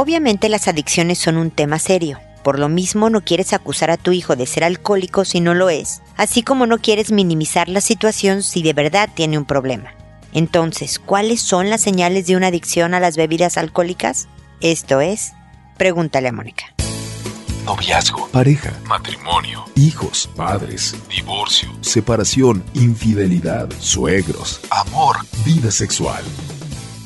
Obviamente las adicciones son un tema serio. Por lo mismo no quieres acusar a tu hijo de ser alcohólico si no lo es, así como no quieres minimizar la situación si de verdad tiene un problema. Entonces, ¿cuáles son las señales de una adicción a las bebidas alcohólicas? Esto es, pregúntale a Mónica. Noviazgo, pareja, matrimonio, hijos, padres, divorcio, separación, infidelidad, suegros, amor, vida sexual.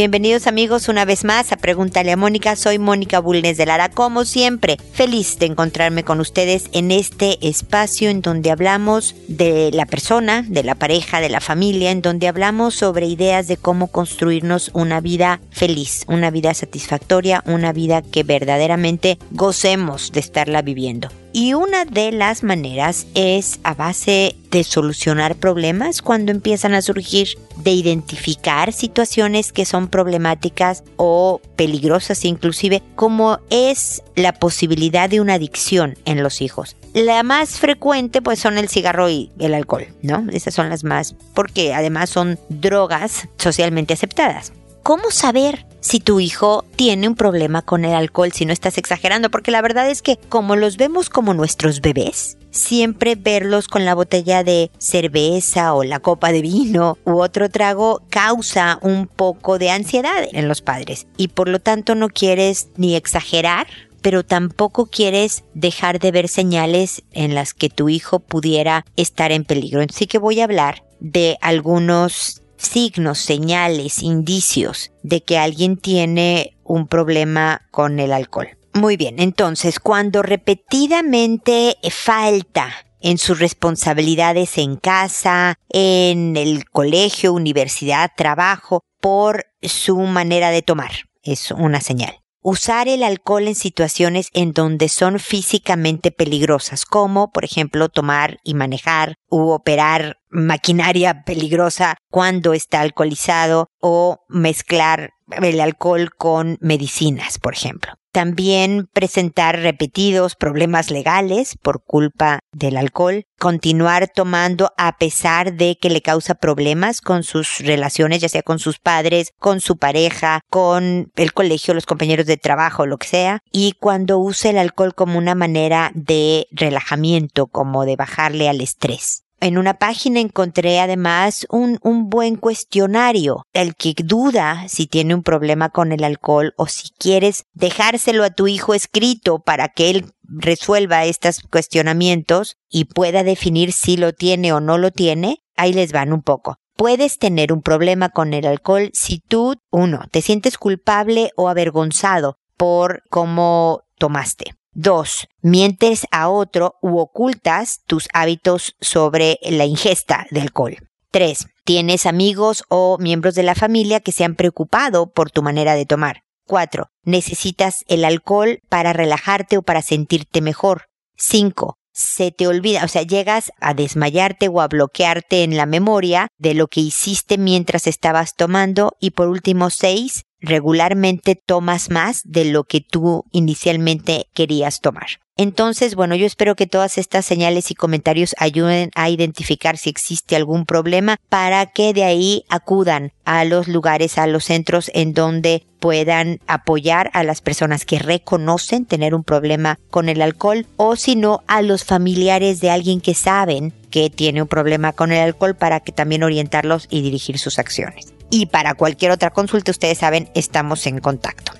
Bienvenidos amigos una vez más a Pregúntale a Mónica. Soy Mónica Bulnes de Lara, como siempre, feliz de encontrarme con ustedes en este espacio en donde hablamos de la persona, de la pareja, de la familia, en donde hablamos sobre ideas de cómo construirnos una vida feliz, una vida satisfactoria, una vida que verdaderamente gocemos de estarla viviendo. Y una de las maneras es a base de solucionar problemas cuando empiezan a surgir, de identificar situaciones que son problemáticas o peligrosas inclusive, como es la posibilidad de una adicción en los hijos. La más frecuente pues son el cigarro y el alcohol, ¿no? Esas son las más, porque además son drogas socialmente aceptadas. ¿Cómo saber si tu hijo tiene un problema con el alcohol, si no estás exagerando? Porque la verdad es que como los vemos como nuestros bebés, siempre verlos con la botella de cerveza o la copa de vino u otro trago causa un poco de ansiedad en los padres y por lo tanto no quieres ni exagerar pero tampoco quieres dejar de ver señales en las que tu hijo pudiera estar en peligro. Así que voy a hablar de algunos signos, señales, indicios de que alguien tiene un problema con el alcohol. Muy bien, entonces cuando repetidamente falta en sus responsabilidades en casa, en el colegio, universidad, trabajo, por su manera de tomar, es una señal usar el alcohol en situaciones en donde son físicamente peligrosas, como por ejemplo tomar y manejar u operar maquinaria peligrosa cuando está alcoholizado o mezclar el alcohol con medicinas, por ejemplo. También presentar repetidos problemas legales por culpa del alcohol. Continuar tomando a pesar de que le causa problemas con sus relaciones, ya sea con sus padres, con su pareja, con el colegio, los compañeros de trabajo, lo que sea. Y cuando use el alcohol como una manera de relajamiento, como de bajarle al estrés. En una página encontré además un, buen cuestionario. El que duda si tiene un problema con el alcohol o si quieres dejárselo a tu hijo escrito para que él resuelva estos cuestionamientos y pueda definir si lo tiene o no lo tiene, ahí les van un poco. Puedes tener un problema con el alcohol si tú, uno, te sientes culpable o avergonzado por cómo tomaste. Dos, mientes a otro u ocultas tus hábitos sobre la ingesta de alcohol. Tres, tienes amigos o miembros de la familia que se han preocupado por tu manera de tomar. Cuatro, necesitas el alcohol para relajarte o para sentirte mejor. Cinco, se te olvida, o sea, llegas a desmayarte o a bloquearte en la memoria de lo que hiciste mientras estabas tomando. Y por último, seis, regularmente tomas más de lo que tú inicialmente querías tomar. Entonces, bueno, yo espero que todas estas señales y comentarios ayuden a identificar si existe algún problema para que de ahí acudan a los lugares, a los centros en donde puedan apoyar a las personas que reconocen tener un problema con el alcohol o si no a los familiares de alguien que saben que tiene un problema con el alcohol para que también orientarlos y dirigir sus acciones y para cualquier otra consulta, ustedes saben, estamos en contacto.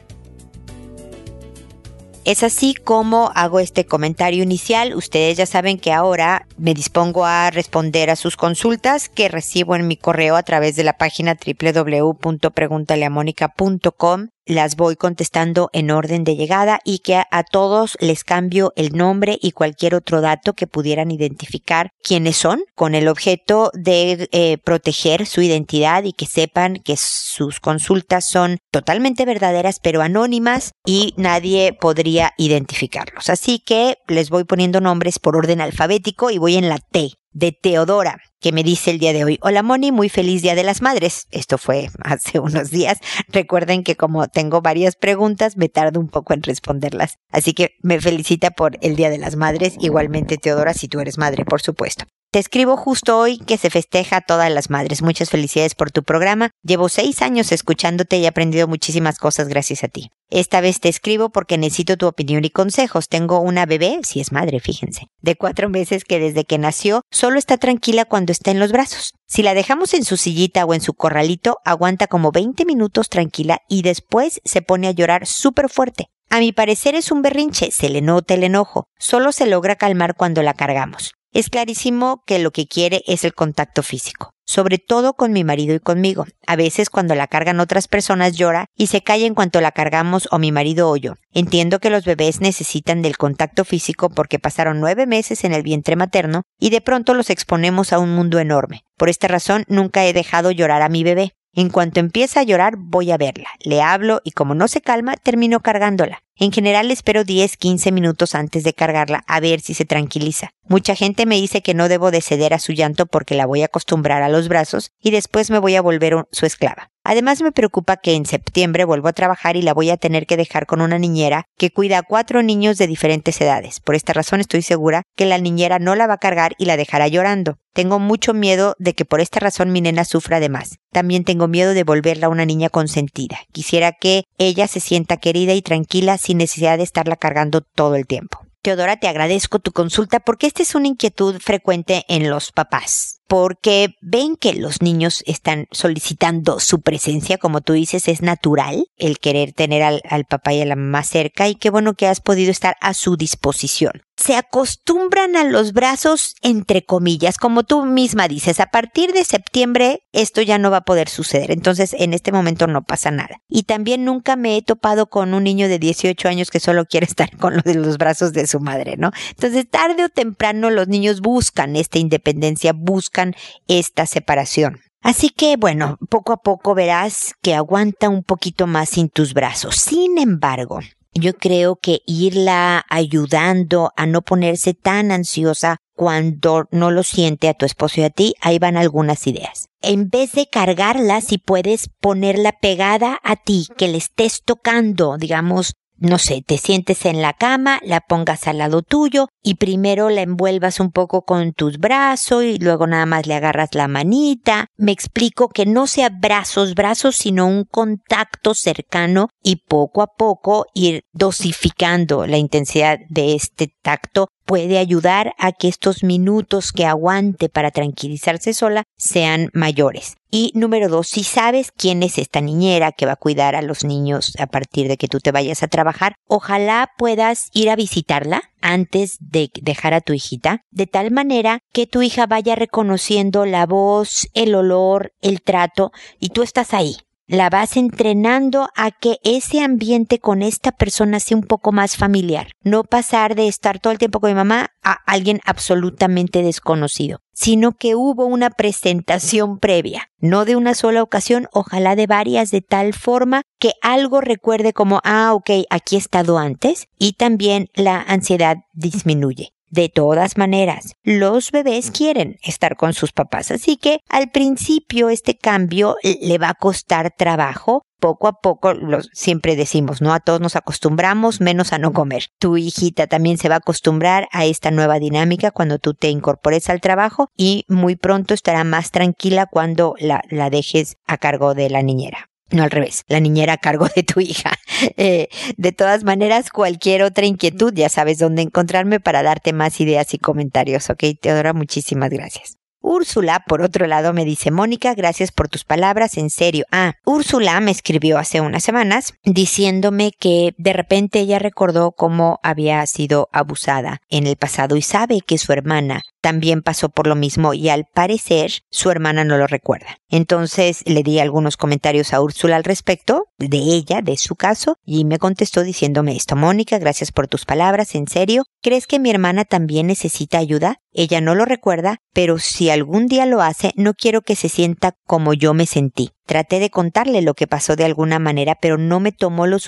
Es así como hago este comentario inicial. Ustedes ya saben que ahora me dispongo a responder a sus consultas que recibo en mi correo a través de la página www.preguntaleamónica.com las voy contestando en orden de llegada y que a, todos les cambio el nombre y cualquier otro dato que pudieran identificar quiénes son con el objeto de eh, proteger su identidad y que sepan que sus consultas son totalmente verdaderas pero anónimas y nadie podría identificarlos. Así que les voy poniendo nombres por orden alfabético y voy en la T de Teodora, que me dice el día de hoy, hola Moni, muy feliz Día de las Madres. Esto fue hace unos días. Recuerden que como tengo varias preguntas, me tardo un poco en responderlas. Así que me felicita por el Día de las Madres. Igualmente, Teodora, si tú eres madre, por supuesto. Te escribo justo hoy que se festeja a todas las madres. Muchas felicidades por tu programa. Llevo seis años escuchándote y he aprendido muchísimas cosas gracias a ti. Esta vez te escribo porque necesito tu opinión y consejos. Tengo una bebé, si es madre, fíjense, de cuatro meses que desde que nació solo está tranquila cuando está en los brazos. Si la dejamos en su sillita o en su corralito, aguanta como 20 minutos tranquila y después se pone a llorar súper fuerte. A mi parecer es un berrinche, se le nota el enojo, solo se logra calmar cuando la cargamos. Es clarísimo que lo que quiere es el contacto físico, sobre todo con mi marido y conmigo. A veces cuando la cargan otras personas llora y se calla en cuanto la cargamos o mi marido o yo. Entiendo que los bebés necesitan del contacto físico porque pasaron nueve meses en el vientre materno y de pronto los exponemos a un mundo enorme. Por esta razón nunca he dejado llorar a mi bebé. En cuanto empieza a llorar, voy a verla, le hablo y como no se calma, termino cargándola. En general espero 10-15 minutos antes de cargarla a ver si se tranquiliza. Mucha gente me dice que no debo de ceder a su llanto porque la voy a acostumbrar a los brazos y después me voy a volver su esclava. Además me preocupa que en septiembre vuelvo a trabajar y la voy a tener que dejar con una niñera que cuida a cuatro niños de diferentes edades. Por esta razón estoy segura que la niñera no la va a cargar y la dejará llorando. Tengo mucho miedo de que por esta razón mi nena sufra de más. También tengo miedo de volverla una niña consentida. Quisiera que ella se sienta querida y tranquila sin necesidad de estarla cargando todo el tiempo. Teodora, te agradezco tu consulta porque esta es una inquietud frecuente en los papás porque ven que los niños están solicitando su presencia, como tú dices, es natural el querer tener al, papá y a la mamá cerca y qué bueno que has podido estar a su disposición. Se acostumbran a los brazos entre comillas, como tú misma dices, a partir de septiembre esto ya no va a poder suceder, entonces en este momento no pasa nada. Y también nunca me he topado con un niño de 18 años que solo quiere estar con los, los brazos de su madre, ¿no? Entonces tarde o temprano los niños buscan esta independencia, buscan esta separación. Así que bueno, poco a poco verás que aguanta un poquito más sin tus brazos. Sin embargo, yo creo que irla ayudando a no ponerse tan ansiosa cuando no lo siente a tu esposo y a ti, ahí van algunas ideas. En vez de cargarla, si puedes ponerla pegada a ti, que le estés tocando, digamos, no sé, te sientes en la cama, la pongas al lado tuyo y primero la envuelvas un poco con tus brazos y luego nada más le agarras la manita. Me explico que no sea brazos, brazos, sino un contacto cercano y poco a poco ir dosificando la intensidad de este tacto puede ayudar a que estos minutos que aguante para tranquilizarse sola sean mayores. Y número dos, si sabes quién es esta niñera que va a cuidar a los niños a partir de que tú te vayas a trabajar, ojalá puedas ir a visitarla antes de dejar a tu hijita, de tal manera que tu hija vaya reconociendo la voz, el olor, el trato, y tú estás ahí, la vas entrenando a que ese ambiente con esta persona sea un poco más familiar. No pasar de estar todo el tiempo con mi mamá a alguien absolutamente desconocido, sino que hubo una presentación previa, no de una sola ocasión, ojalá de varias, de tal forma que algo recuerde como, ah, ok, aquí he estado antes, y también la ansiedad disminuye. De todas maneras, los bebés quieren estar con sus papás, así que al principio este cambio le va a costar trabajo. Poco a poco, siempre decimos, ¿no? A todos nos acostumbramos, menos a no comer. Tu hijita también se va a acostumbrar a esta nueva dinámica cuando tú te incorpores al trabajo y muy pronto estará más tranquila cuando la, la dejes a cargo de la niñera. No al revés, la niñera a cargo de tu hija. Eh, de todas maneras, cualquier otra inquietud, ya sabes dónde encontrarme para darte más ideas y comentarios. Ok, Teodora, muchísimas gracias. Úrsula, por otro lado, me dice, Mónica, gracias por tus palabras, en serio. Ah, Úrsula me escribió hace unas semanas diciéndome que de repente ella recordó cómo había sido abusada en el pasado y sabe que su hermana también pasó por lo mismo y al parecer su hermana no lo recuerda. Entonces le di algunos comentarios a Úrsula al respecto de ella, de su caso, y me contestó diciéndome esto, Mónica, gracias por tus palabras, en serio, ¿crees que mi hermana también necesita ayuda? Ella no lo recuerda, pero si algún día lo hace, no quiero que se sienta como yo me sentí. Traté de contarle lo que pasó de alguna manera, pero no me tomó lo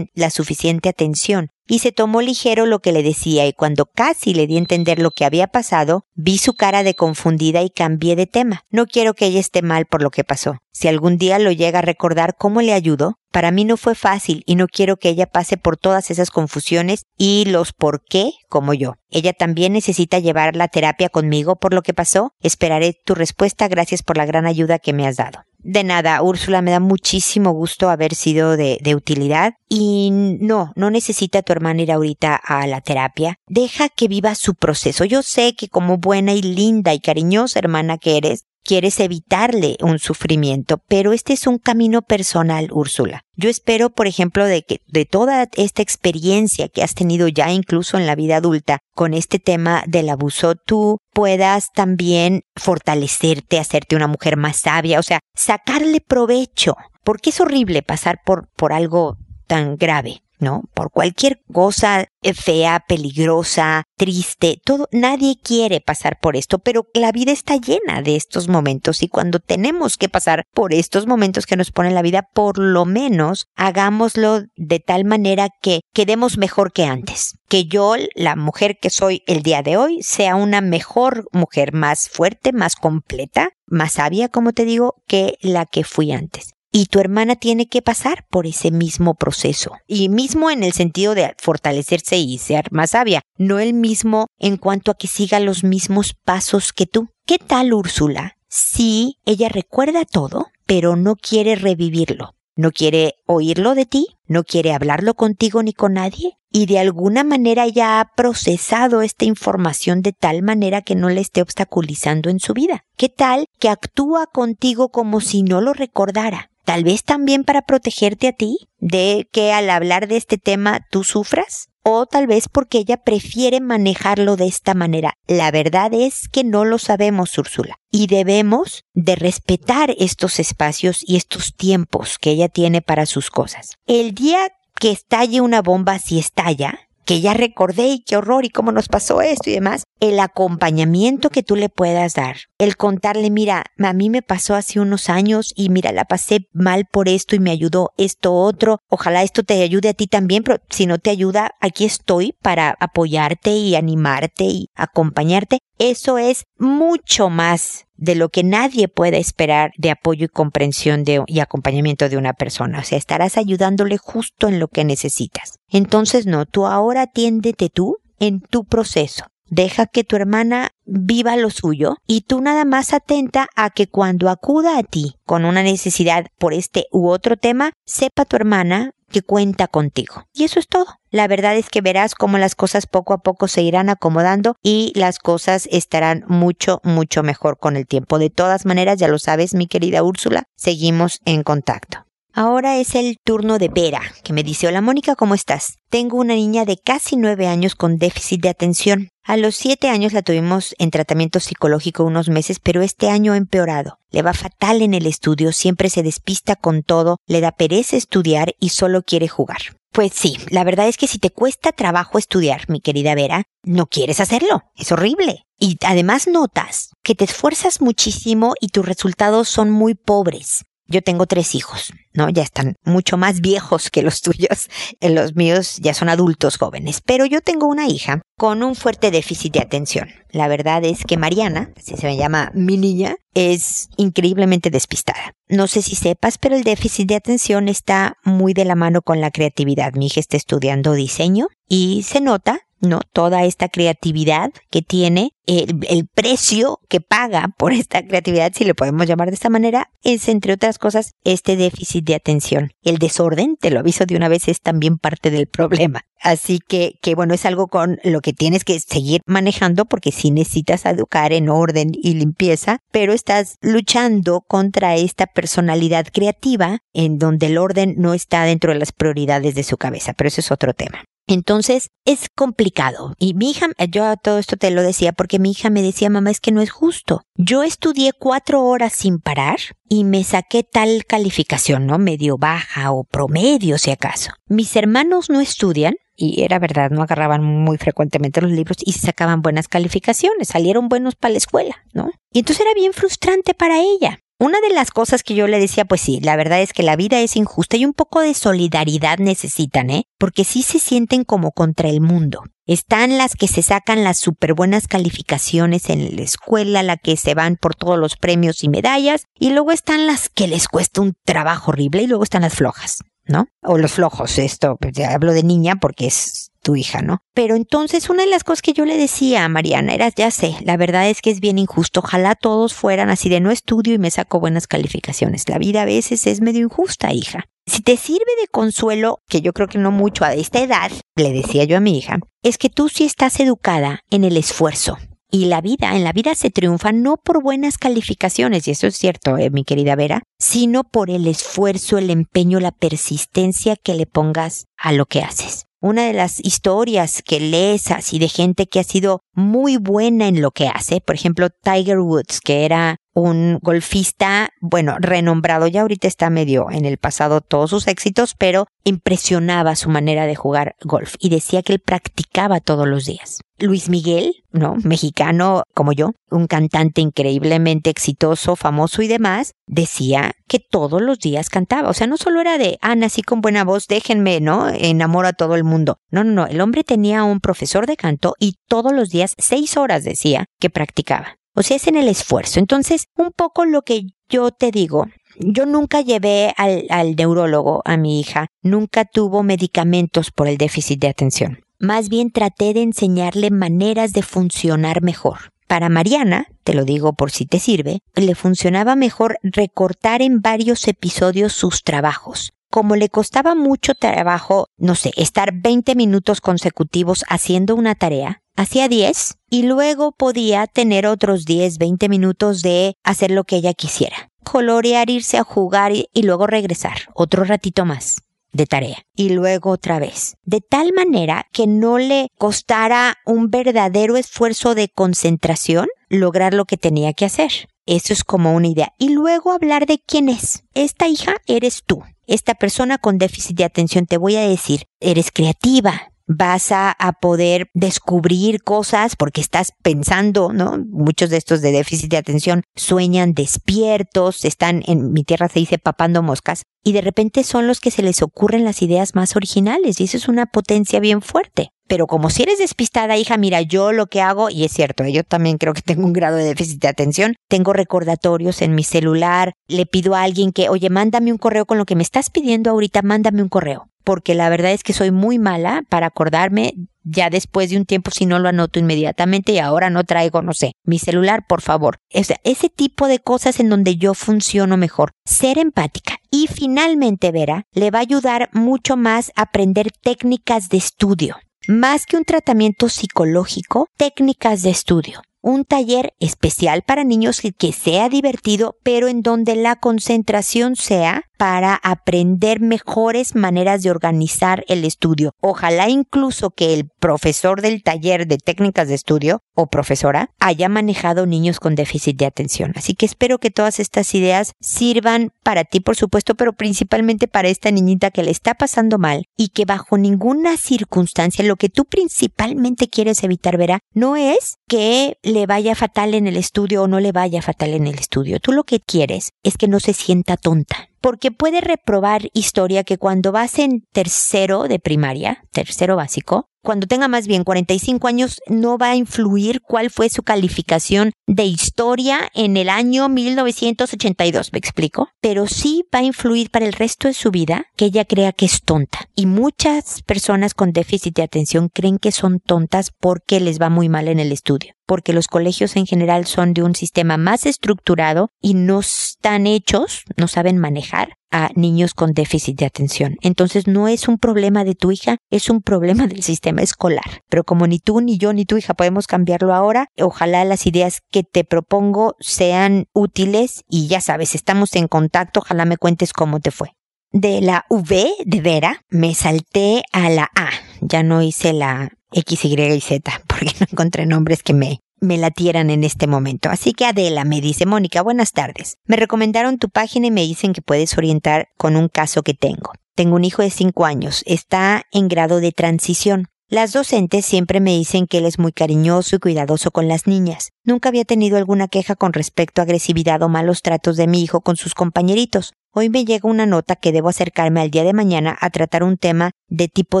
la suficiente atención y se tomó ligero lo que le decía y cuando casi le di a entender lo que había pasado, vi su cara de confundida y cambié de tema. No quiero que ella esté mal por lo que pasó. Si algún día lo llega a recordar cómo le ayudó, para mí no fue fácil y no quiero que ella pase por todas esas confusiones y los por qué como yo. Ella también necesita llevar la terapia conmigo por lo que pasó. Esperaré tu respuesta. Gracias por la gran ayuda que me has dado. De nada, Úrsula, me da muchísimo gusto haber sido de, de, utilidad. Y no, no necesita tu hermana ir ahorita a la terapia. Deja que viva su proceso. Yo sé que como buena y linda y cariñosa hermana que eres, quieres evitarle un sufrimiento, pero este es un camino personal, Úrsula. Yo espero, por ejemplo, de que de toda esta experiencia que has tenido ya incluso en la vida adulta con este tema del abuso, tú puedas también fortalecerte, hacerte una mujer más sabia, o sea, sacarle provecho, porque es horrible pasar por, por algo tan grave. ¿No? Por cualquier cosa fea, peligrosa, triste, todo, nadie quiere pasar por esto, pero la vida está llena de estos momentos y cuando tenemos que pasar por estos momentos que nos pone la vida, por lo menos hagámoslo de tal manera que quedemos mejor que antes. Que yo, la mujer que soy el día de hoy, sea una mejor mujer, más fuerte, más completa, más sabia, como te digo, que la que fui antes y tu hermana tiene que pasar por ese mismo proceso. Y mismo en el sentido de fortalecerse y ser más sabia, no el mismo en cuanto a que siga los mismos pasos que tú. ¿Qué tal Úrsula? Si ella recuerda todo, pero no quiere revivirlo. No quiere oírlo de ti, no quiere hablarlo contigo ni con nadie, y de alguna manera ya ha procesado esta información de tal manera que no le esté obstaculizando en su vida. ¿Qué tal que actúa contigo como si no lo recordara? Tal vez también para protegerte a ti de que al hablar de este tema tú sufras. O tal vez porque ella prefiere manejarlo de esta manera. La verdad es que no lo sabemos, Úrsula. Y debemos de respetar estos espacios y estos tiempos que ella tiene para sus cosas. El día que estalle una bomba, si estalla, que ya recordé y qué horror y cómo nos pasó esto y demás, el acompañamiento que tú le puedas dar, el contarle, mira, a mí me pasó hace unos años y mira, la pasé mal por esto y me ayudó esto otro, ojalá esto te ayude a ti también, pero si no te ayuda, aquí estoy para apoyarte y animarte y acompañarte. Eso es mucho más de lo que nadie puede esperar de apoyo y comprensión de, y acompañamiento de una persona. O sea, estarás ayudándole justo en lo que necesitas. Entonces, no, tú ahora atiéndete tú en tu proceso. Deja que tu hermana viva lo suyo y tú nada más atenta a que cuando acuda a ti con una necesidad por este u otro tema, sepa tu hermana que cuenta contigo. Y eso es todo. La verdad es que verás cómo las cosas poco a poco se irán acomodando y las cosas estarán mucho, mucho mejor con el tiempo. De todas maneras, ya lo sabes, mi querida Úrsula, seguimos en contacto. Ahora es el turno de Vera, que me dice, hola Mónica, ¿cómo estás? Tengo una niña de casi nueve años con déficit de atención. A los siete años la tuvimos en tratamiento psicológico unos meses, pero este año ha empeorado. Le va fatal en el estudio, siempre se despista con todo, le da pereza estudiar y solo quiere jugar. Pues sí, la verdad es que si te cuesta trabajo estudiar, mi querida Vera, no quieres hacerlo. Es horrible. Y además notas que te esfuerzas muchísimo y tus resultados son muy pobres. Yo tengo tres hijos, ¿no? Ya están mucho más viejos que los tuyos. Los míos ya son adultos jóvenes. Pero yo tengo una hija con un fuerte déficit de atención. La verdad es que Mariana, así se me llama mi niña, es increíblemente despistada. No sé si sepas, pero el déficit de atención está muy de la mano con la creatividad. Mi hija está estudiando diseño y se nota ¿no? Toda esta creatividad que tiene, el, precio que paga por esta creatividad, si lo podemos llamar de esta manera, es, entre otras cosas, este déficit de atención. El desorden, te lo aviso de una vez, es también parte del problema. Así que, que bueno, es algo con lo que tienes que seguir manejando porque si necesitas educar en orden y limpieza, pero estás luchando contra esta personalidad creativa en donde el orden no está dentro de las prioridades de su cabeza, pero eso es otro tema. Entonces es complicado. Y mi hija, yo todo esto te lo decía porque mi hija me decía, mamá, es que no es justo. Yo estudié cuatro horas sin parar y me saqué tal calificación, ¿no? Medio baja o promedio, si acaso. Mis hermanos no estudian, y era verdad, no agarraban muy frecuentemente los libros y sacaban buenas calificaciones, salieron buenos para la escuela, ¿no? Y entonces era bien frustrante para ella. Una de las cosas que yo le decía, pues sí, la verdad es que la vida es injusta y un poco de solidaridad necesitan, ¿eh? Porque sí se sienten como contra el mundo. Están las que se sacan las súper buenas calificaciones en la escuela, la que se van por todos los premios y medallas, y luego están las que les cuesta un trabajo horrible, y luego están las flojas. ¿no? O los flojos, esto, pues, hablo de niña porque es tu hija, ¿no? Pero entonces una de las cosas que yo le decía a Mariana era, ya sé, la verdad es que es bien injusto, ojalá todos fueran así de no estudio y me saco buenas calificaciones. La vida a veces es medio injusta, hija. Si te sirve de consuelo, que yo creo que no mucho a esta edad, le decía yo a mi hija, es que tú sí estás educada en el esfuerzo. Y la vida, en la vida se triunfa no por buenas calificaciones, y eso es cierto, eh, mi querida Vera, sino por el esfuerzo, el empeño, la persistencia que le pongas a lo que haces. Una de las historias que lees así de gente que ha sido muy buena en lo que hace, por ejemplo, Tiger Woods, que era un golfista, bueno, renombrado, ya ahorita está medio en el pasado todos sus éxitos, pero impresionaba su manera de jugar golf y decía que él practicaba todos los días. Luis Miguel, ¿no? Mexicano como yo, un cantante increíblemente exitoso, famoso y demás, decía que todos los días cantaba. O sea, no solo era de, ah, nací con buena voz, déjenme, ¿no? Enamoro a todo el mundo. No, no, no. El hombre tenía un profesor de canto y todos los días, seis horas decía, que practicaba. O sea, es en el esfuerzo. Entonces, un poco lo que yo te digo, yo nunca llevé al, al neurólogo a mi hija, nunca tuvo medicamentos por el déficit de atención. Más bien traté de enseñarle maneras de funcionar mejor. Para Mariana, te lo digo por si te sirve, le funcionaba mejor recortar en varios episodios sus trabajos. Como le costaba mucho trabajo, no sé, estar 20 minutos consecutivos haciendo una tarea, hacía 10 y luego podía tener otros 10, 20 minutos de hacer lo que ella quisiera. Colorear, irse a jugar y, y luego regresar otro ratito más de tarea y luego otra vez, de tal manera que no le costara un verdadero esfuerzo de concentración lograr lo que tenía que hacer. Eso es como una idea. Y luego hablar de quién es. Esta hija eres tú. Esta persona con déficit de atención te voy a decir, eres creativa, vas a, poder descubrir cosas porque estás pensando, ¿no? Muchos de estos de déficit de atención sueñan despiertos, están en mi tierra se dice papando moscas y de repente son los que se les ocurren las ideas más originales y eso es una potencia bien fuerte. Pero como si eres despistada, hija, mira, yo lo que hago, y es cierto, yo también creo que tengo un grado de déficit de atención, tengo recordatorios en mi celular, le pido a alguien que, oye, mándame un correo con lo que me estás pidiendo ahorita, mándame un correo porque la verdad es que soy muy mala para acordarme ya después de un tiempo si no lo anoto inmediatamente y ahora no traigo, no sé, mi celular, por favor. O sea, ese tipo de cosas en donde yo funciono mejor. Ser empática. Y finalmente, Vera, le va a ayudar mucho más a aprender técnicas de estudio. Más que un tratamiento psicológico, técnicas de estudio. Un taller especial para niños que, sea divertido, pero en donde la concentración sea para aprender mejores maneras de organizar el estudio. Ojalá incluso que el profesor del taller de técnicas de estudio o profesora haya manejado niños con déficit de atención. Así que espero que todas estas ideas sirvan para ti, por supuesto, pero principalmente para esta niñita que le está pasando mal y que bajo ninguna circunstancia lo que tú principalmente quieres evitar, verá, no es que le vaya fatal en el estudio o no le vaya fatal en el estudio. Tú lo que quieres es que no se sienta tonta porque puede reprobar historia que cuando vas en tercero de primaria, tercero básico, cuando tenga más bien 45 años, no va a influir cuál fue su calificación de historia en el año 1982, ¿me explico? Pero sí va a influir para el resto de su vida que ella crea que es tonta. Y muchas personas con déficit de atención creen que son tontas porque les va muy mal en el estudio porque los colegios en general son de un sistema más estructurado y no están hechos, no saben manejar a niños con déficit de atención. Entonces no es un problema de tu hija, es un problema del sistema escolar. Pero como ni tú, ni yo, ni tu hija podemos cambiarlo ahora, ojalá las ideas que te propongo sean útiles y ya sabes, estamos en contacto, ojalá me cuentes cómo te fue. De la V de Vera me salté a la A. Ya no hice la X, Y y Z porque no encontré nombres que me me latieran en este momento. Así que Adela me dice, Mónica, buenas tardes. Me recomendaron tu página y me dicen que puedes orientar con un caso que tengo. Tengo un hijo de 5 años, está en grado de transición. Las docentes siempre me dicen que él es muy cariñoso y cuidadoso con las niñas. Nunca había tenido alguna queja con respecto a agresividad o malos tratos de mi hijo con sus compañeritos. Hoy me llega una nota que debo acercarme al día de mañana a tratar un tema de tipo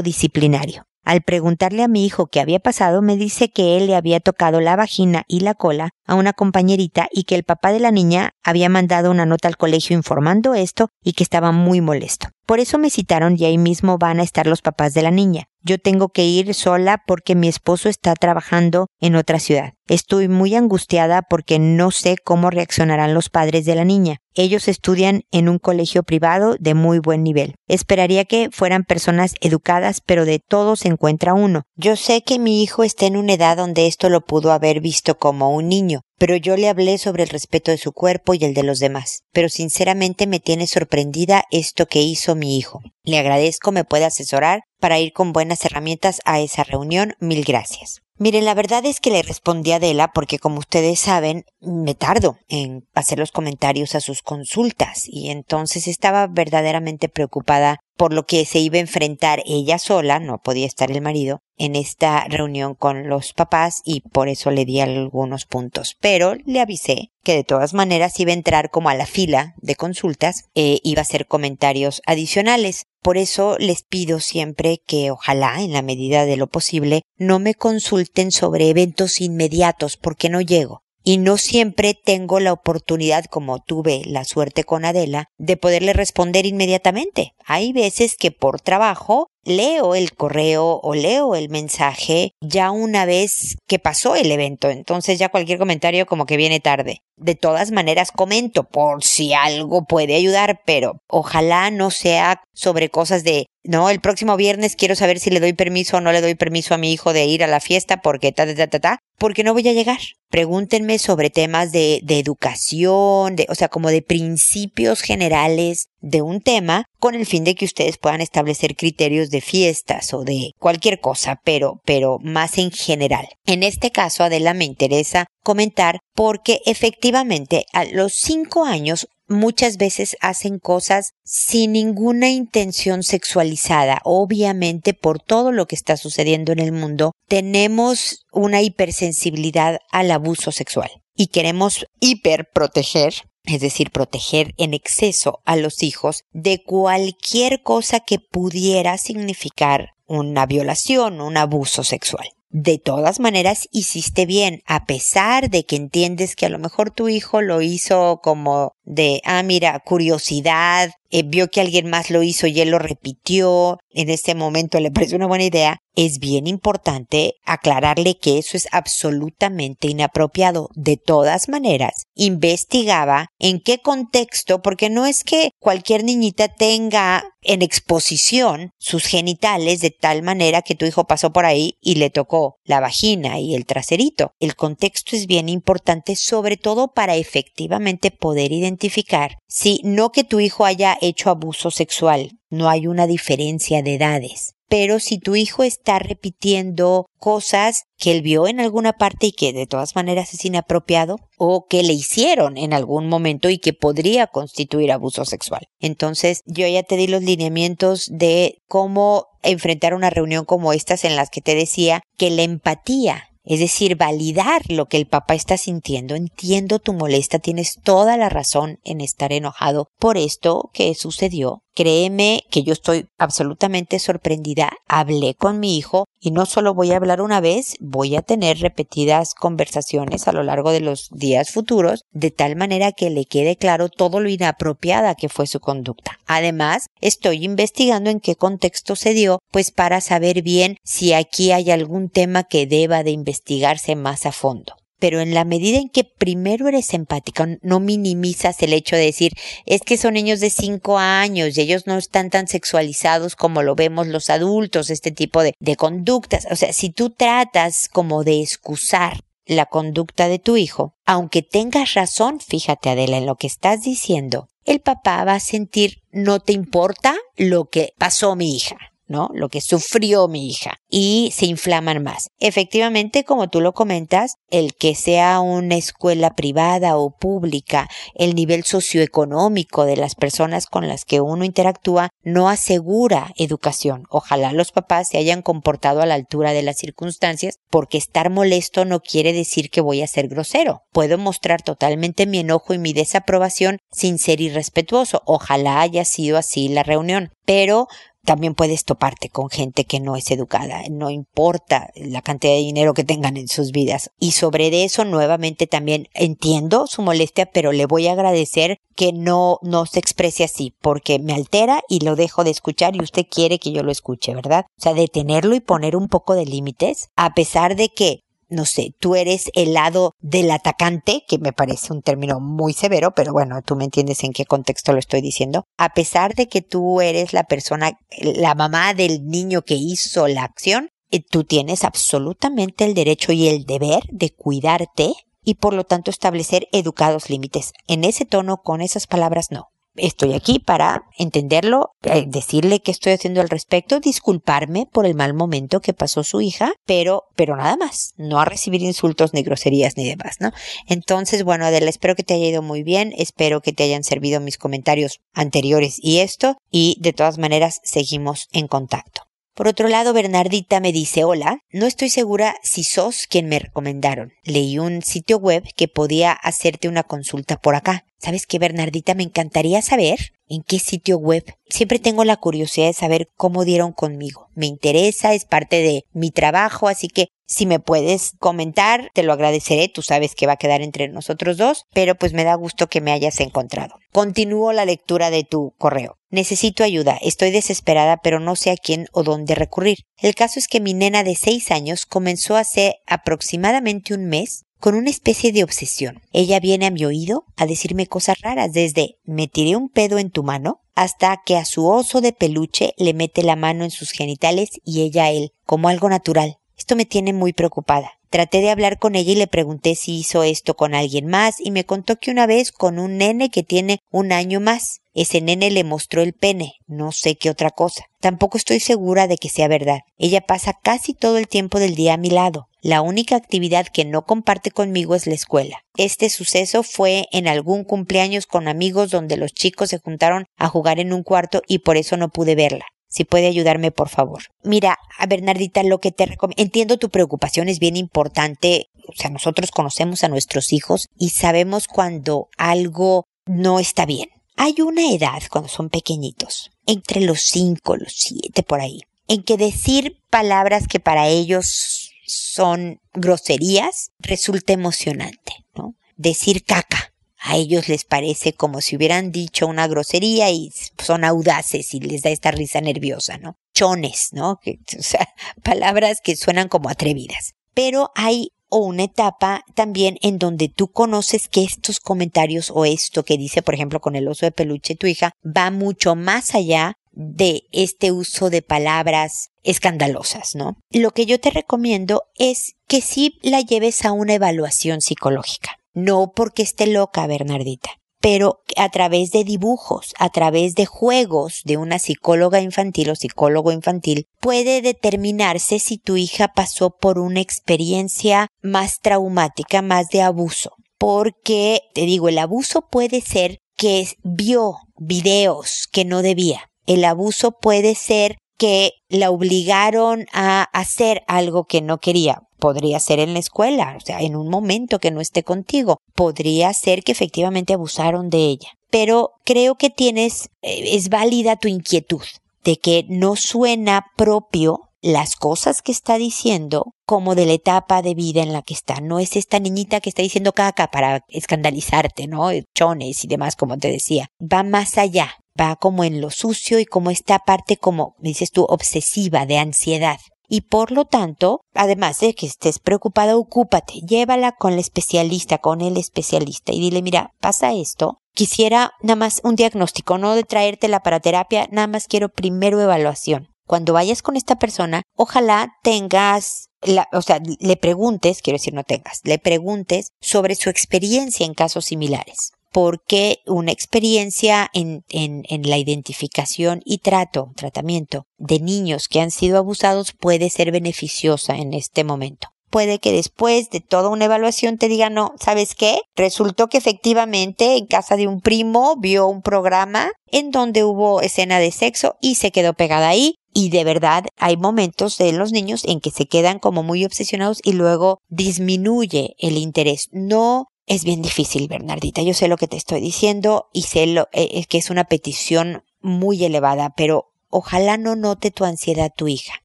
disciplinario. Al preguntarle a mi hijo qué había pasado, me dice que él le había tocado la vagina y la cola a una compañerita y que el papá de la niña había mandado una nota al colegio informando esto y que estaba muy molesto. Por eso me citaron y ahí mismo van a estar los papás de la niña. Yo tengo que ir sola porque mi esposo está trabajando en otra ciudad. Estoy muy angustiada porque no sé cómo reaccionarán los padres de la niña. Ellos estudian en un colegio privado de muy buen nivel. Esperaría que fueran personas educadas, pero de todo se encuentra uno. Yo sé que mi hijo está en una edad donde esto lo pudo haber visto como un niño, pero yo le hablé sobre el respeto de su cuerpo y el de los demás. Pero sinceramente me tiene sorprendida esto que hizo mi hijo. Le agradezco me puede asesorar para ir con buenas herramientas a esa reunión. Mil gracias. Miren, la verdad es que le respondí a Adela porque como ustedes saben, me tardo en hacer los comentarios a sus consultas y entonces estaba verdaderamente preocupada por lo que se iba a enfrentar ella sola, no podía estar el marido, en esta reunión con los papás y por eso le di algunos puntos. Pero le avisé que de todas maneras iba a entrar como a la fila de consultas, e iba a hacer comentarios adicionales. Por eso les pido siempre que ojalá, en la medida de lo posible, no me consulten sobre eventos inmediatos porque no llego y no siempre tengo la oportunidad, como tuve la suerte con Adela, de poderle responder inmediatamente. Hay veces que por trabajo leo el correo o leo el mensaje ya una vez que pasó el evento, entonces ya cualquier comentario como que viene tarde. De todas maneras comento por si algo puede ayudar, pero ojalá no sea sobre cosas de no, el próximo viernes quiero saber si le doy permiso o no le doy permiso a mi hijo de ir a la fiesta porque ta ta ta ta, ta porque no voy a llegar. Pregúntenme sobre temas de, de educación, de, o sea, como de principios generales de un tema con el fin de que ustedes puedan establecer criterios de fiestas o de cualquier cosa, pero, pero más en general. En este caso, Adela, me interesa comentar porque efectivamente a los cinco años muchas veces hacen cosas sin ninguna intención sexualizada. Obviamente, por todo lo que está sucediendo en el mundo, tenemos una hipersensibilidad al abuso sexual y queremos hiperproteger es decir, proteger en exceso a los hijos de cualquier cosa que pudiera significar una violación, un abuso sexual. De todas maneras, hiciste bien, a pesar de que entiendes que a lo mejor tu hijo lo hizo como de, ah, mira, curiosidad, eh, vio que alguien más lo hizo y él lo repitió, en este momento le parece una buena idea, es bien importante aclararle que eso es absolutamente inapropiado. De todas maneras, investigaba en qué contexto, porque no es que cualquier niñita tenga en exposición sus genitales de tal manera que tu hijo pasó por ahí y le tocó la vagina y el traserito. El contexto es bien importante, sobre todo para efectivamente poder identificar si no que tu hijo haya hecho abuso sexual, no hay una diferencia de edades. Pero si tu hijo está repitiendo cosas que él vio en alguna parte y que de todas maneras es inapropiado, o que le hicieron en algún momento y que podría constituir abuso sexual. Entonces, yo ya te di los lineamientos de cómo enfrentar una reunión como estas en las que te decía que la empatía es decir, validar lo que el papá está sintiendo. Entiendo tu molesta, tienes toda la razón en estar enojado por esto que sucedió. Créeme que yo estoy absolutamente sorprendida. Hablé con mi hijo y no solo voy a hablar una vez, voy a tener repetidas conversaciones a lo largo de los días futuros, de tal manera que le quede claro todo lo inapropiada que fue su conducta. Además, estoy investigando en qué contexto se dio, pues para saber bien si aquí hay algún tema que deba de investigarse más a fondo pero en la medida en que primero eres empática, no minimizas el hecho de decir, es que son niños de cinco años y ellos no están tan sexualizados como lo vemos los adultos, este tipo de, de conductas. O sea, si tú tratas como de excusar la conducta de tu hijo, aunque tengas razón, fíjate Adela, en lo que estás diciendo, el papá va a sentir no te importa lo que pasó mi hija ¿no? Lo que sufrió mi hija y se inflaman más. Efectivamente, como tú lo comentas, el que sea una escuela privada o pública, el nivel socioeconómico de las personas con las que uno interactúa no asegura educación. Ojalá los papás se hayan comportado a la altura de las circunstancias, porque estar molesto no quiere decir que voy a ser grosero. Puedo mostrar totalmente mi enojo y mi desaprobación sin ser irrespetuoso. Ojalá haya sido así la reunión. Pero también puedes toparte con gente que no es educada, no importa la cantidad de dinero que tengan en sus vidas. Y sobre eso nuevamente también entiendo su molestia, pero le voy a agradecer que no, no se exprese así, porque me altera y lo dejo de escuchar y usted quiere que yo lo escuche, ¿verdad? O sea, detenerlo y poner un poco de límites, a pesar de que no sé, tú eres el lado del atacante, que me parece un término muy severo, pero bueno, tú me entiendes en qué contexto lo estoy diciendo. A pesar de que tú eres la persona, la mamá del niño que hizo la acción, eh, tú tienes absolutamente el derecho y el deber de cuidarte y por lo tanto establecer educados límites. En ese tono, con esas palabras, no estoy aquí para entenderlo, eh, decirle qué estoy haciendo al respecto, disculparme por el mal momento que pasó su hija, pero, pero nada más, no a recibir insultos ni groserías ni demás, ¿no? Entonces, bueno, Adela, espero que te haya ido muy bien, espero que te hayan servido mis comentarios anteriores y esto, y de todas maneras seguimos en contacto. Por otro lado, Bernardita me dice, hola, no estoy segura si sos quien me recomendaron. Leí un sitio web que podía hacerte una consulta por acá. ¿Sabes qué, Bernardita? Me encantaría saber en qué sitio web. Siempre tengo la curiosidad de saber cómo dieron conmigo. Me interesa, es parte de mi trabajo, así que si me puedes comentar, te lo agradeceré. Tú sabes que va a quedar entre nosotros dos, pero pues me da gusto que me hayas encontrado. Continúo la lectura de tu correo. Necesito ayuda, estoy desesperada, pero no sé a quién o dónde recurrir. El caso es que mi nena de seis años comenzó hace aproximadamente un mes con una especie de obsesión. Ella viene a mi oído a decirme cosas raras, desde me tiré un pedo en tu mano hasta que a su oso de peluche le mete la mano en sus genitales y ella a él, como algo natural. Esto me tiene muy preocupada. Traté de hablar con ella y le pregunté si hizo esto con alguien más y me contó que una vez con un nene que tiene un año más. Ese nene le mostró el pene, no sé qué otra cosa. Tampoco estoy segura de que sea verdad. Ella pasa casi todo el tiempo del día a mi lado. La única actividad que no comparte conmigo es la escuela. Este suceso fue en algún cumpleaños con amigos donde los chicos se juntaron a jugar en un cuarto y por eso no pude verla. Si puede ayudarme, por favor. Mira, Bernardita, lo que te recomiendo, entiendo tu preocupación, es bien importante. O sea, nosotros conocemos a nuestros hijos y sabemos cuando algo no está bien. Hay una edad cuando son pequeñitos, entre los cinco, los siete, por ahí, en que decir palabras que para ellos son groserías resulta emocionante, ¿no? Decir caca a ellos les parece como si hubieran dicho una grosería y son audaces y les da esta risa nerviosa, ¿no? Chones, ¿no? o sea, palabras que suenan como atrevidas. Pero hay una etapa también en donde tú conoces que estos comentarios o esto que dice, por ejemplo, con el oso de peluche tu hija, va mucho más allá de este uso de palabras escandalosas, ¿no? Lo que yo te recomiendo es que sí la lleves a una evaluación psicológica no porque esté loca Bernardita, pero a través de dibujos, a través de juegos de una psicóloga infantil o psicólogo infantil, puede determinarse si tu hija pasó por una experiencia más traumática, más de abuso. Porque, te digo, el abuso puede ser que vio videos que no debía. El abuso puede ser que la obligaron a hacer algo que no quería. Podría ser en la escuela, o sea, en un momento que no esté contigo. Podría ser que efectivamente abusaron de ella. Pero creo que tienes, eh, es válida tu inquietud de que no suena propio las cosas que está diciendo como de la etapa de vida en la que está. No es esta niñita que está diciendo caca para escandalizarte, ¿no? Chones y demás, como te decía. Va más allá va como en lo sucio y como esta parte como, dices tú, obsesiva de ansiedad. Y por lo tanto, además de que estés preocupada, ocúpate, llévala con el especialista, con el especialista y dile, mira, pasa esto, quisiera nada más un diagnóstico, no de traértela para terapia, nada más quiero primero evaluación. Cuando vayas con esta persona, ojalá tengas o sea, le preguntes, quiero decir no tengas, le preguntes sobre su experiencia en casos similares porque una experiencia en, en, en, la identificación y trato, tratamiento de niños que han sido abusados puede ser beneficiosa en este momento. Puede que después de toda una evaluación te diga, no, ¿sabes qué? Resultó que efectivamente en casa de un primo vio un programa en donde hubo escena de sexo y se quedó pegada ahí. Y de verdad hay momentos de los niños en que se quedan como muy obsesionados y luego disminuye el interés. No es bien difícil, Bernardita. Yo sé lo que te estoy diciendo y sé lo, eh, que es una petición muy elevada, pero ojalá no note tu ansiedad tu hija,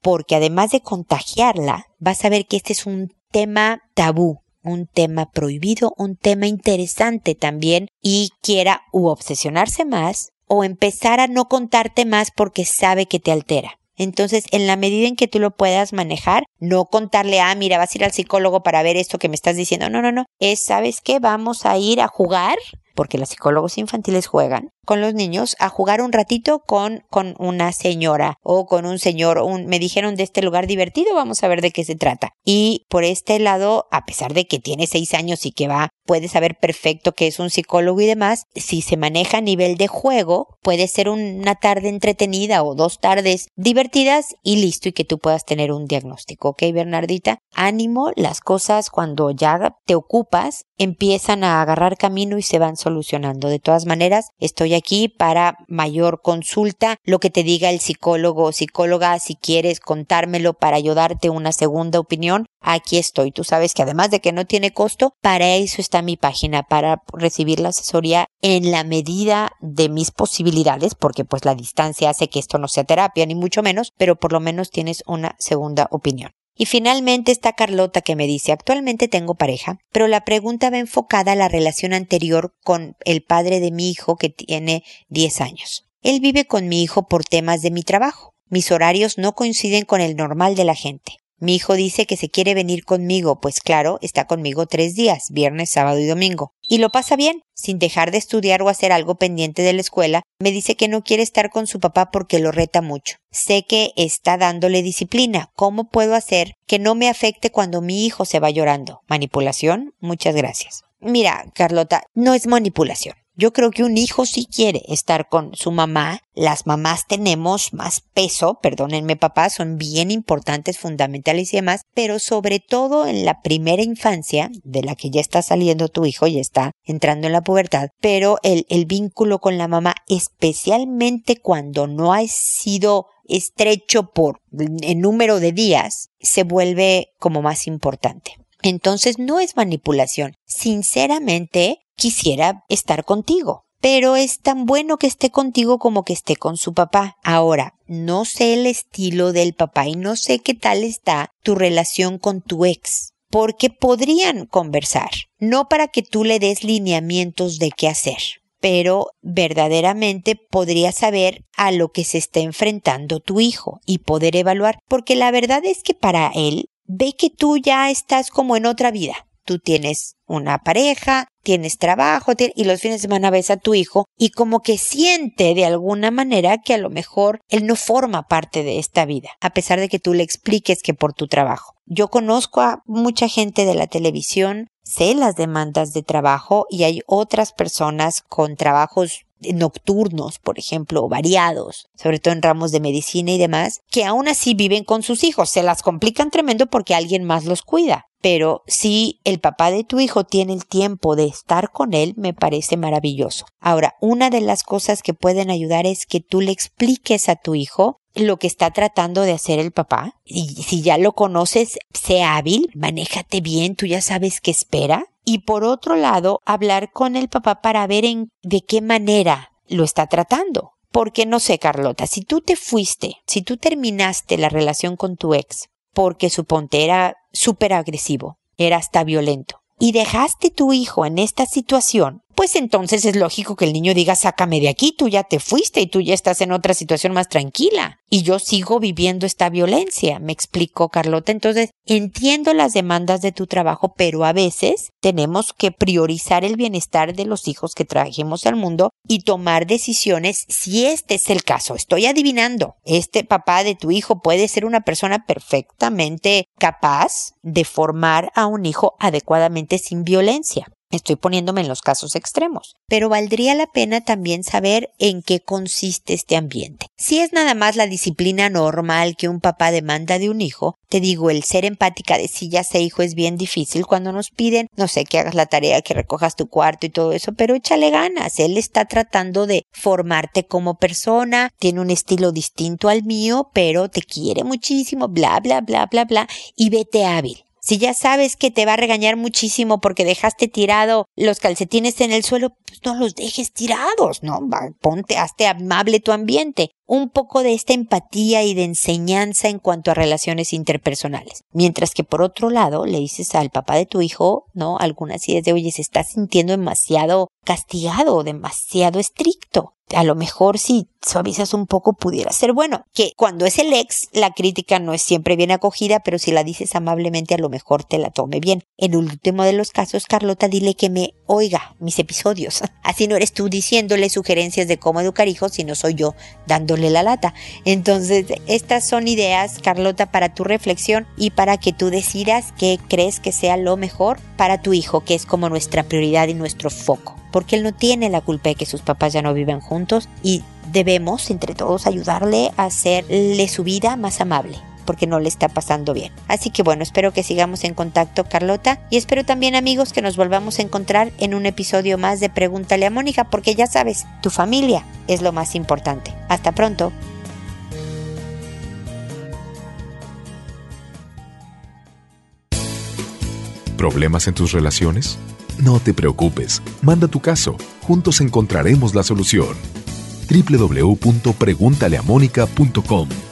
porque además de contagiarla, vas a ver que este es un tema tabú, un tema prohibido, un tema interesante también y quiera u obsesionarse más o empezar a no contarte más porque sabe que te altera. Entonces, en la medida en que tú lo puedas manejar, no contarle, ah, mira, vas a ir al psicólogo para ver esto que me estás diciendo. No, no, no. Es, ¿sabes qué? Vamos a ir a jugar, porque los psicólogos infantiles juegan con los niños a jugar un ratito con, con una señora o con un señor. Me dijeron de este lugar divertido, vamos a ver de qué se trata. Y por este lado, a pesar de que tiene seis años y que va, puede saber perfecto que es un psicólogo y demás, si se maneja a nivel de juego, puede ser una tarde entretenida o dos tardes divertidas y listo y que tú puedas tener un diagnóstico. ¿Ok, Bernardita? Ánimo, las cosas cuando ya te ocupas empiezan a agarrar camino y se van solucionando. De todas maneras, estoy aquí para mayor consulta, lo que te diga el psicólogo o psicóloga, si quieres contármelo para ayudarte una segunda opinión, aquí estoy. Tú sabes que además de que no tiene costo, para eso está mi página, para recibir la asesoría en la medida de mis posibilidades, porque pues la distancia hace que esto no sea terapia, ni mucho menos, pero por lo menos tienes una segunda opinión. Y finalmente está Carlota que me dice, actualmente tengo pareja, pero la pregunta va enfocada a la relación anterior con el padre de mi hijo que tiene 10 años. Él vive con mi hijo por temas de mi trabajo. Mis horarios no coinciden con el normal de la gente. Mi hijo dice que se quiere venir conmigo, pues claro, está conmigo tres días, viernes, sábado y domingo. Y lo pasa bien, sin dejar de estudiar o hacer algo pendiente de la escuela, me dice que no quiere estar con su papá porque lo reta mucho. Sé que está dándole disciplina. ¿Cómo puedo hacer que no me afecte cuando mi hijo se va llorando? ¿Manipulación? Muchas gracias. Mira, Carlota, no es manipulación. Yo creo que un hijo sí quiere estar con su mamá. Las mamás tenemos más peso, perdónenme papá, son bien importantes, fundamentales y demás, pero sobre todo en la primera infancia, de la que ya está saliendo tu hijo, y está entrando en la pubertad, pero el, el vínculo con la mamá, especialmente cuando no ha sido estrecho por el número de días, se vuelve como más importante. Entonces no es manipulación. Sinceramente, quisiera estar contigo. Pero es tan bueno que esté contigo como que esté con su papá. Ahora, no sé el estilo del papá y no sé qué tal está tu relación con tu ex. Porque podrían conversar. No para que tú le des lineamientos de qué hacer pero verdaderamente podría saber a lo que se está enfrentando tu hijo y poder evaluar, porque la verdad es que para él ve que tú ya estás como en otra vida. Tú tienes una pareja, tienes trabajo y los fines de semana ves a tu hijo y como que siente de alguna manera que a lo mejor él no forma parte de esta vida, a pesar de que tú le expliques que por tu trabajo. Yo conozco a mucha gente de la televisión, sé las demandas de trabajo y hay otras personas con trabajos nocturnos, por ejemplo, variados, sobre todo en ramos de medicina y demás, que aún así viven con sus hijos. Se las complican tremendo porque alguien más los cuida. Pero si el papá de tu hijo tiene el tiempo de estar con él, me parece maravilloso. Ahora, una de las cosas que pueden ayudar es que tú le expliques a tu hijo lo que está tratando de hacer el papá. Y si ya lo conoces, sea hábil, manéjate bien, tú ya sabes qué espera y por otro lado hablar con el papá para ver en de qué manera lo está tratando. Porque no sé, Carlota, si tú te fuiste, si tú terminaste la relación con tu ex, porque suponte era súper agresivo, era hasta violento, y dejaste tu hijo en esta situación, pues entonces es lógico que el niño diga, sácame de aquí, tú ya te fuiste y tú ya estás en otra situación más tranquila. Y yo sigo viviendo esta violencia, me explicó Carlota. Entonces, entiendo las demandas de tu trabajo, pero a veces tenemos que priorizar el bienestar de los hijos que trajimos al mundo y tomar decisiones si este es el caso. Estoy adivinando. Este papá de tu hijo puede ser una persona perfectamente capaz de formar a un hijo adecuadamente sin violencia Estoy poniéndome en los casos extremos, pero valdría la pena también saber en qué consiste este ambiente. Si es nada más la disciplina normal que un papá demanda de un hijo, te digo, el ser empática de si ya sé hijo es bien difícil cuando nos piden, no sé, que hagas la tarea, que recojas tu cuarto y todo eso, pero échale ganas. Él está tratando de formarte como persona, tiene un estilo distinto al mío, pero te quiere muchísimo, bla, bla, bla, bla, bla, y vete hábil. Si ya sabes que te va a regañar muchísimo porque dejaste tirado los calcetines en el suelo, pues no los dejes tirados, ¿no? Ponte, hazte amable tu ambiente. Un poco de esta empatía y de enseñanza en cuanto a relaciones interpersonales. Mientras que por otro lado, le dices al papá de tu hijo, ¿no? Algunas ideas de, oye, se está sintiendo demasiado castigado, demasiado estricto a lo mejor si suavizas un poco pudiera ser bueno. Que cuando es el ex, la crítica no es siempre bien acogida, pero si la dices amablemente a lo mejor te la tome bien. En último de los casos, Carlota, dile que me oiga mis episodios. Así no eres tú diciéndole sugerencias de cómo educar hijos, sino soy yo dándole la lata. Entonces, estas son ideas, Carlota, para tu reflexión y para que tú decidas qué crees que sea lo mejor para tu hijo, que es como nuestra prioridad y nuestro foco porque él no tiene la culpa de que sus papás ya no viven juntos y debemos entre todos ayudarle a hacerle su vida más amable porque no le está pasando bien. Así que bueno, espero que sigamos en contacto Carlota y espero también amigos que nos volvamos a encontrar en un episodio más de Pregúntale a Mónica porque ya sabes, tu familia es lo más importante. Hasta pronto. ¿Problemas en tus relaciones? No te preocupes, manda tu caso, juntos encontraremos la solución. www.preguntaleamónica.com